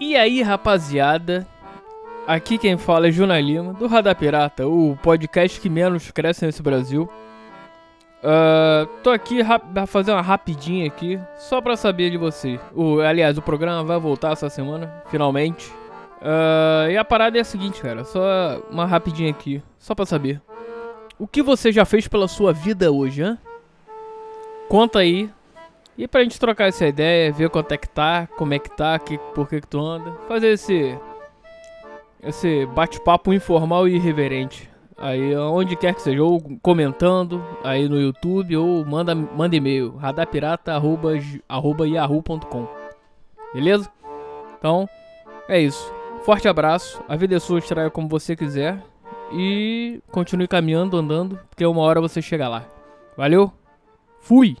E aí, rapaziada? Aqui quem fala é Juna Lima, do Radar Pirata, o podcast que menos cresce nesse Brasil. Uh, tô aqui pra fazer uma rapidinha aqui, só pra saber de você. O, aliás, o programa vai voltar essa semana, finalmente. Uh, e a parada é a seguinte, cara, só uma rapidinha aqui, só pra saber. O que você já fez pela sua vida hoje, hein? Conta aí e pra gente trocar essa ideia, ver quanto é que tá, como é que tá, que, por que que tu anda. Fazer esse. Esse bate-papo informal e irreverente. Aí onde quer que seja, ou comentando aí no YouTube, ou manda, manda e-mail, radarpirata.yahoo.com. Beleza? Então, é isso. Forte abraço, a vida é sua, extraia como você quiser. E continue caminhando, andando, porque uma hora você chega lá. Valeu, fui!